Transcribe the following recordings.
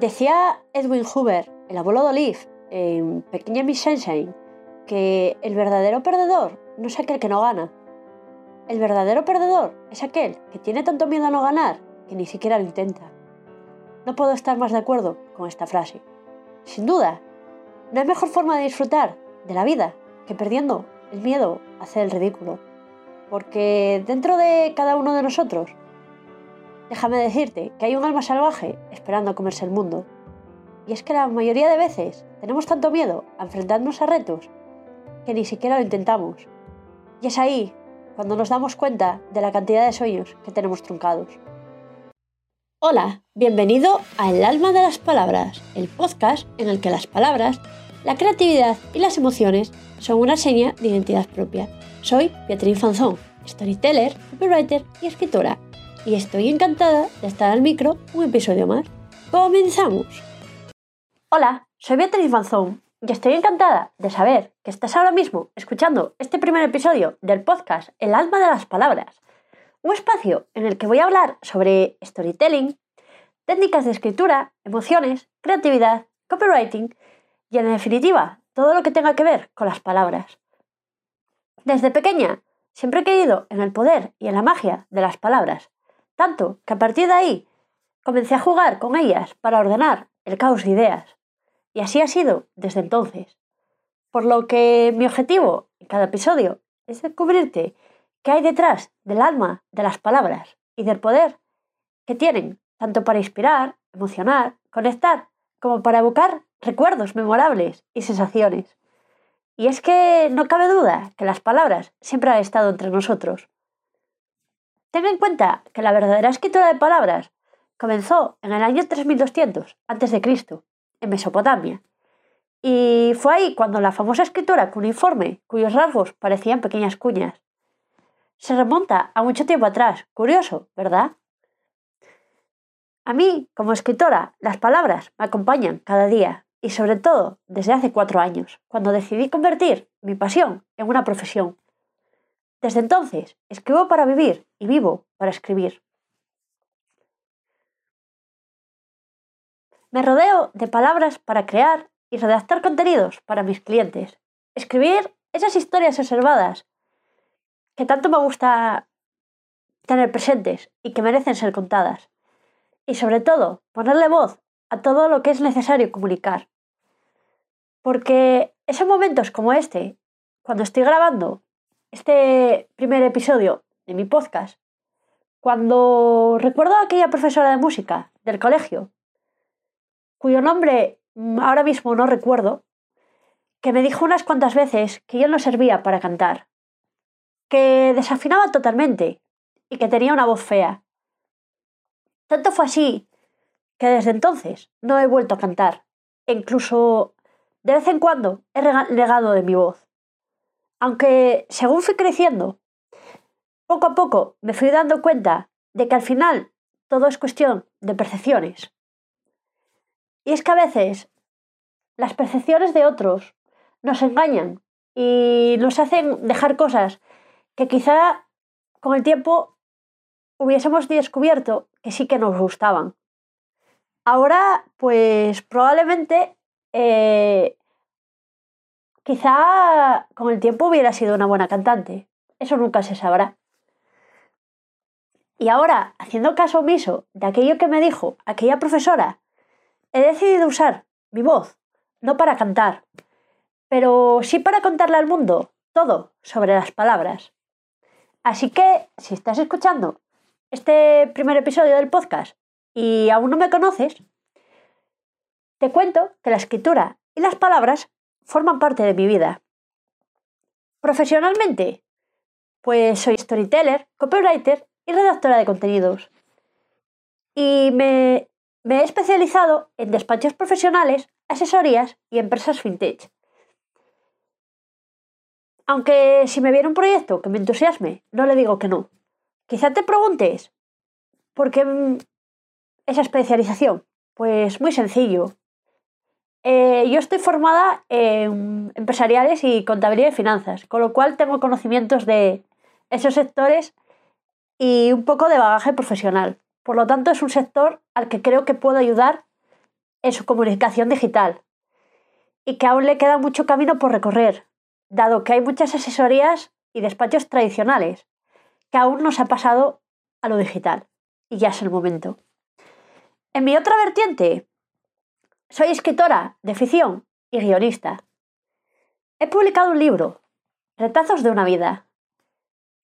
Decía Edwin Hoover, el abuelo de Olive, en Pequeña Miss Sunshine, que el verdadero perdedor no es aquel que no gana. El verdadero perdedor es aquel que tiene tanto miedo a no ganar que ni siquiera lo intenta. No puedo estar más de acuerdo con esta frase. Sin duda, no hay mejor forma de disfrutar de la vida que perdiendo el miedo a hacer el ridículo. Porque dentro de cada uno de nosotros, déjame decirte que hay un alma salvaje esperando a comerse el mundo. Y es que la mayoría de veces tenemos tanto miedo a enfrentarnos a retos que ni siquiera lo intentamos. Y es ahí cuando nos damos cuenta de la cantidad de sueños que tenemos truncados. Hola, bienvenido a El alma de las palabras, el podcast en el que las palabras, la creatividad y las emociones son una seña de identidad propia. Soy Beatriz Fanzón, storyteller, copywriter y escritora, y estoy encantada de estar al micro un episodio más. ¡Comenzamos! Hola, soy Beatriz Fanzón y estoy encantada de saber que estás ahora mismo escuchando este primer episodio del podcast El alma de las palabras un espacio en el que voy a hablar sobre storytelling, técnicas de escritura, emociones, creatividad, copywriting y en definitiva todo lo que tenga que ver con las palabras. Desde pequeña siempre he creído en el poder y en la magia de las palabras, tanto que a partir de ahí comencé a jugar con ellas para ordenar el caos de ideas. Y así ha sido desde entonces. Por lo que mi objetivo en cada episodio es descubrirte qué hay detrás del alma de las palabras y del poder que tienen, tanto para inspirar, emocionar, conectar, como para evocar recuerdos memorables y sensaciones. Y es que no cabe duda que las palabras siempre han estado entre nosotros. Ten en cuenta que la verdadera escritura de palabras comenzó en el año 3200 a.C., en Mesopotamia. Y fue ahí cuando la famosa escritura cuneiforme, cuyos rasgos parecían pequeñas cuñas, se remonta a mucho tiempo atrás. Curioso, ¿verdad? A mí, como escritora, las palabras me acompañan cada día y sobre todo desde hace cuatro años, cuando decidí convertir mi pasión en una profesión. Desde entonces, escribo para vivir y vivo para escribir. Me rodeo de palabras para crear y redactar contenidos para mis clientes. Escribir esas historias observadas que tanto me gusta tener presentes y que merecen ser contadas. Y sobre todo, ponerle voz a todo lo que es necesario comunicar. Porque esos momentos como este, cuando estoy grabando este primer episodio de mi podcast, cuando recuerdo a aquella profesora de música del colegio, cuyo nombre ahora mismo no recuerdo, que me dijo unas cuantas veces que yo no servía para cantar que desafinaba totalmente y que tenía una voz fea. Tanto fue así que desde entonces no he vuelto a cantar. E incluso de vez en cuando he negado de mi voz. Aunque según fui creciendo, poco a poco me fui dando cuenta de que al final todo es cuestión de percepciones. Y es que a veces las percepciones de otros nos engañan y nos hacen dejar cosas que quizá con el tiempo hubiésemos descubierto que sí que nos gustaban. Ahora, pues probablemente eh, quizá con el tiempo hubiera sido una buena cantante. Eso nunca se sabrá. Y ahora, haciendo caso omiso de aquello que me dijo aquella profesora, he decidido usar mi voz, no para cantar, pero sí para contarle al mundo todo sobre las palabras. Así que, si estás escuchando este primer episodio del podcast y aún no me conoces, te cuento que la escritura y las palabras forman parte de mi vida. Profesionalmente, pues soy storyteller, copywriter y redactora de contenidos. Y me, he especializado en despachos profesionales, asesorías y empresas fintech. Aunque si me viene un proyecto que me entusiasme, no le digo que no. Quizá te preguntes, ¿por qué mm, esa especialización? Pues muy sencillo. Eh, yo estoy formada en empresariales y contabilidad y finanzas, con lo cual tengo conocimientos de esos sectores y un poco de bagaje profesional. Por lo tanto, es un sector al que creo que puedo ayudar en su comunicación digital y que aún le queda mucho camino por recorrer, dado que hay muchas asesorías y despachos tradicionales que aún no se ha pasado a lo digital y ya es el momento. En mi otra vertiente, soy escritora de ficción y guionista. He publicado un libro, Retazos de una vida,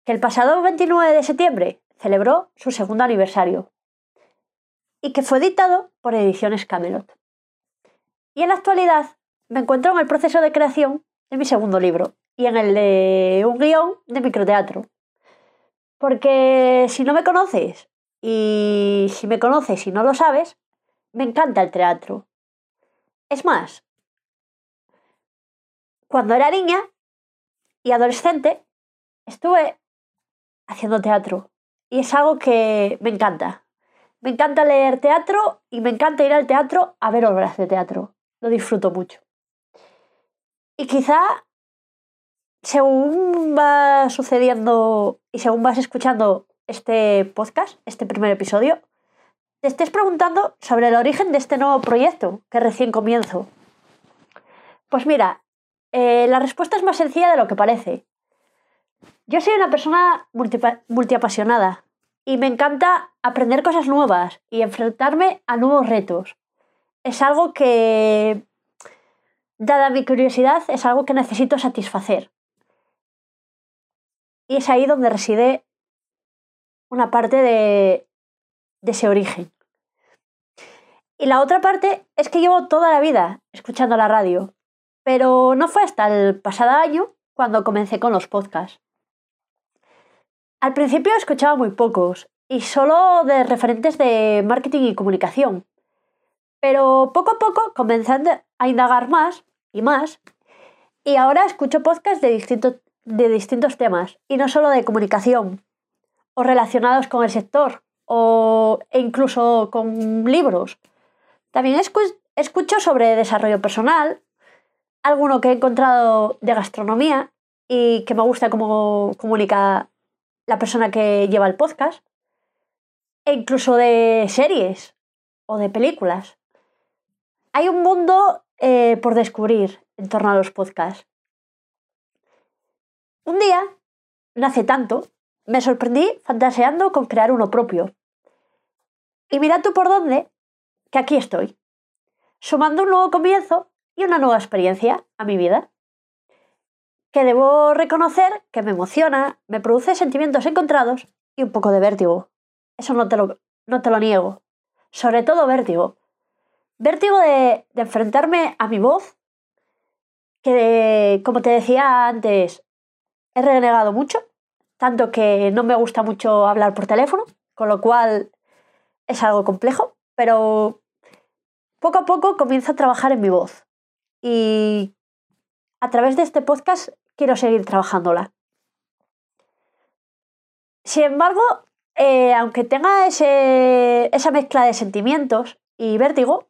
que el pasado 29 de septiembre celebró su segundo aniversario y que fue editado por Ediciones Camelot. Y en la actualidad me encuentro en el proceso de creación de mi segundo libro y en el de un guion de microteatro. Porque si no me conoces y si me conoces y no lo sabes, me encanta el teatro. Es más, cuando era niña y adolescente, estuve haciendo teatro y es algo que me encanta. Me encanta leer teatro y me encanta ir al teatro a ver obras de teatro. Lo disfruto mucho. Y quizá, según va sucediendo y según vas escuchando este podcast, este primer episodio, te estés preguntando sobre el origen de este nuevo proyecto que recién comienzo. Pues mira, eh, la respuesta es más sencilla de lo que parece. Yo soy una persona multiapasionada y me encanta aprender cosas nuevas y enfrentarme a nuevos retos. Es algo que, dada mi curiosidad, es algo que necesito satisfacer. Y es ahí donde reside una parte de, de ese origen. Y la otra parte es que llevo toda la vida escuchando la radio, pero no fue hasta el pasado año cuando comencé con los podcasts. Al principio escuchaba muy pocos y solo de referentes de marketing y comunicación. Pero poco a poco comencé a indagar más y más y ahora escucho podcasts de de distintos temas y no solo de comunicación o relacionados con el sector o e incluso con libros. También escucho sobre desarrollo personal, alguno que he encontrado de gastronomía y que me gusta cómo comunica la persona que lleva el podcast, e incluso de series o de películas. Hay un mundo eh, por descubrir en torno a los podcasts. Un día, no hace tanto, me sorprendí fantaseando con crear uno propio. Y mira tú por dónde, que aquí estoy, sumando un nuevo comienzo y una nueva experiencia a mi vida que debo reconocer que me emociona, me produce sentimientos encontrados y un poco de vértigo. Eso no te lo, no te lo niego. Sobre todo vértigo. Vértigo de, enfrentarme a mi voz, que como te decía antes, he renegado mucho, tanto que no me gusta mucho hablar por teléfono, con lo cual es algo complejo, pero poco a poco comienzo a trabajar en mi voz. Y a través de este podcast quiero seguir trabajándola. Sin embargo, eh, aunque tenga esa mezcla de sentimientos y vértigo,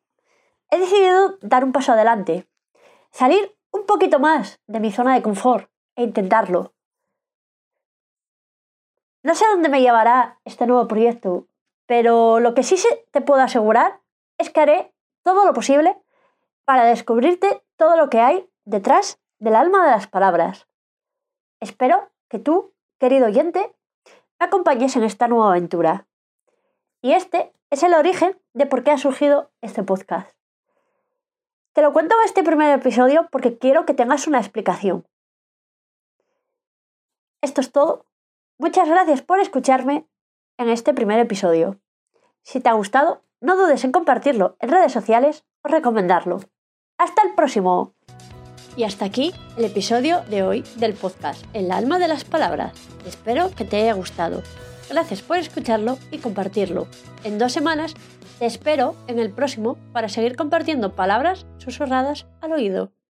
he decidido dar un paso adelante, salir un poquito más de mi zona de confort e intentarlo. No sé dónde me llevará este nuevo proyecto, pero lo que sí te puedo asegurar es que haré todo lo posible para descubrirte todo lo que hay detrás del alma de las palabras. Espero que tú, querido oyente, me acompañes en esta nueva aventura. Y este es el origen de por qué ha surgido este podcast. Te lo cuento en este primer episodio porque quiero que tengas una explicación. Esto es todo. Muchas gracias por escucharme en este primer episodio. Si te ha gustado, no dudes en compartirlo en redes sociales o recomendarlo. Hasta el próximo. Y hasta aquí el episodio de hoy del podcast El alma de las palabras. Espero que te haya gustado. Gracias por escucharlo y compartirlo. En dos semanas te espero en el próximo para seguir compartiendo palabras susurradas al oído.